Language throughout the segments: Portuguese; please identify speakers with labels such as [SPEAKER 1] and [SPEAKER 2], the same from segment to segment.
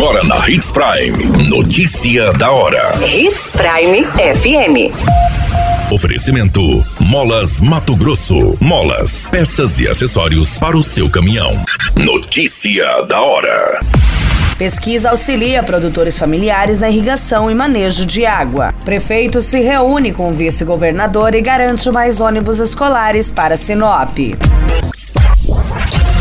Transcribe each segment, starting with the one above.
[SPEAKER 1] Agora na Hits Prime. Notícia da hora.
[SPEAKER 2] Hits Prime FM.
[SPEAKER 1] Oferecimento: Molas Mato Grosso. Molas, peças e acessórios para o seu caminhão. Notícia da hora.
[SPEAKER 3] Pesquisa auxilia produtores familiares na irrigação e manejo de água. Prefeito se reúne com o vice-governador e garante mais ônibus escolares para Sinop.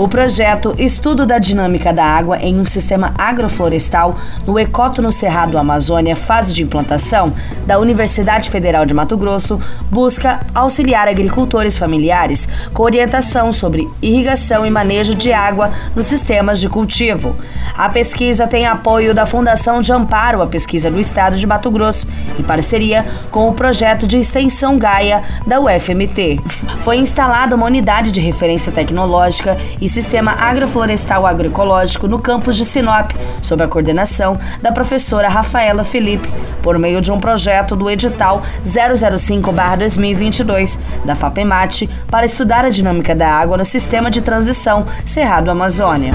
[SPEAKER 3] O projeto Estudo da Dinâmica da Água em um Sistema Agroflorestal no Ecótono Cerrado Amazônia, fase de implantação, da Universidade Federal de Mato Grosso, busca auxiliar agricultores familiares com orientação sobre irrigação e manejo de água nos sistemas de cultivo. A pesquisa tem apoio da Fundação de Amparo à Pesquisa do Estado de Mato Grosso, em parceria com o projeto de extensão Gaia da UFMT. Foi instalada uma unidade de referência tecnológica e Sistema Agroflorestal Agroecológico no campus de Sinop, sob a coordenação da professora Rafaela Felipe, por meio de um projeto do edital 005-2022 da FAPEMAT para estudar a dinâmica da água no sistema de transição Cerrado Amazônia.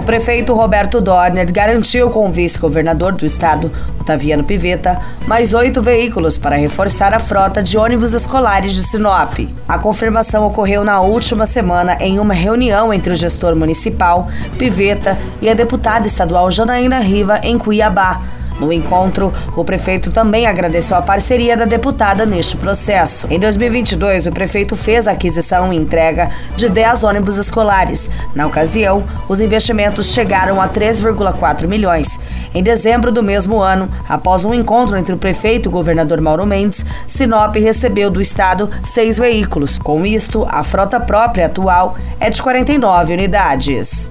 [SPEAKER 3] O prefeito Roberto Dorner garantiu com o vice-governador do estado, Otaviano Piveta, mais oito veículos para reforçar a frota de ônibus escolares de Sinop. A confirmação ocorreu na última semana em uma reunião entre o gestor municipal, Piveta, e a deputada estadual Janaína Riva, em Cuiabá no encontro, o prefeito também agradeceu a parceria da deputada neste processo. Em 2022, o prefeito fez a aquisição e entrega de 10 ônibus escolares. Na ocasião, os investimentos chegaram a 3,4 milhões. Em dezembro do mesmo ano, após um encontro entre o prefeito e o governador Mauro Mendes, Sinop recebeu do estado seis veículos. Com isto, a frota própria atual é de 49 unidades.